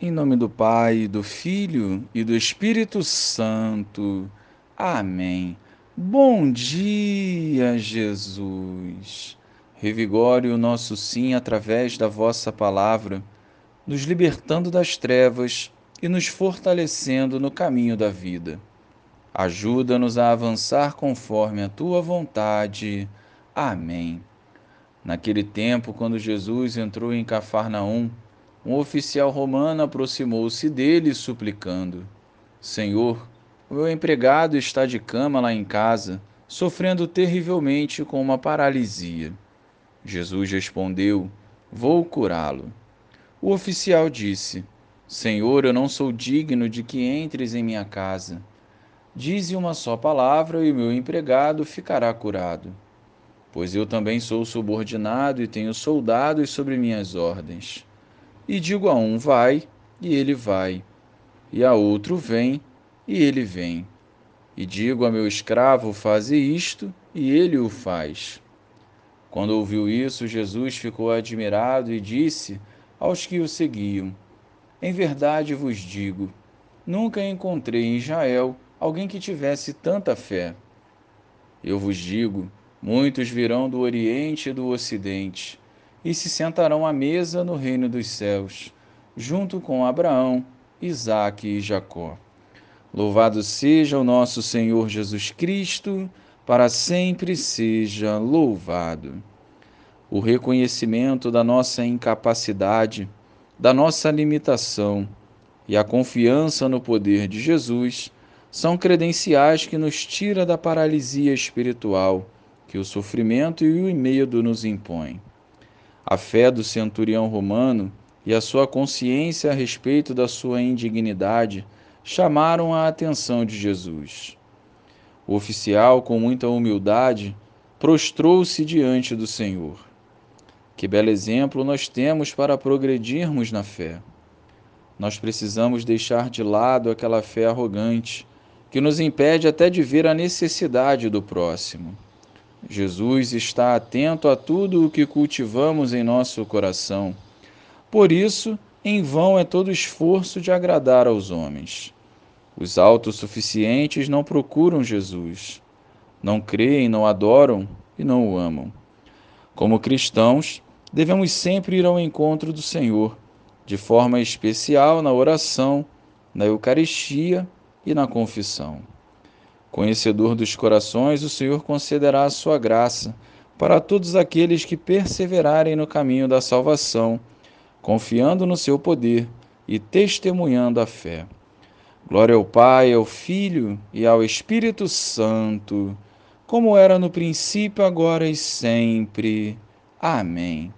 Em nome do Pai, do Filho e do Espírito Santo. Amém. Bom dia, Jesus. Revigore o nosso sim através da vossa palavra, nos libertando das trevas e nos fortalecendo no caminho da vida. Ajuda-nos a avançar conforme a tua vontade. Amém. Naquele tempo, quando Jesus entrou em Cafarnaum, um oficial romano aproximou-se dele, suplicando: Senhor, o meu empregado está de cama lá em casa, sofrendo terrivelmente com uma paralisia. Jesus respondeu: Vou curá-lo. O oficial disse: Senhor, eu não sou digno de que entres em minha casa. Dize uma só palavra e o meu empregado ficará curado. Pois eu também sou subordinado e tenho soldados sobre minhas ordens. E digo a um: vai, e ele vai, e a outro: vem, e ele vem. E digo a meu escravo: faze isto, e ele o faz. Quando ouviu isso, Jesus ficou admirado e disse aos que o seguiam: Em verdade vos digo, nunca encontrei em Israel alguém que tivesse tanta fé. Eu vos digo: muitos virão do Oriente e do Ocidente e se sentarão à mesa no reino dos céus, junto com Abraão, Isaque e Jacó. Louvado seja o nosso Senhor Jesus Cristo, para sempre seja louvado. O reconhecimento da nossa incapacidade, da nossa limitação e a confiança no poder de Jesus são credenciais que nos tira da paralisia espiritual que o sofrimento e o medo nos impõem. A fé do centurião romano e a sua consciência a respeito da sua indignidade chamaram a atenção de Jesus. O oficial, com muita humildade, prostrou-se diante do Senhor. Que belo exemplo nós temos para progredirmos na fé. Nós precisamos deixar de lado aquela fé arrogante que nos impede até de ver a necessidade do próximo. Jesus está atento a tudo o que cultivamos em nosso coração. Por isso, em vão é todo esforço de agradar aos homens. Os autossuficientes não procuram Jesus, não creem, não adoram e não o amam. Como cristãos, devemos sempre ir ao encontro do Senhor, de forma especial na oração, na Eucaristia e na confissão. Conhecedor dos corações, o Senhor concederá a sua graça para todos aqueles que perseverarem no caminho da salvação, confiando no seu poder e testemunhando a fé. Glória ao Pai, ao Filho e ao Espírito Santo, como era no princípio, agora e sempre. Amém.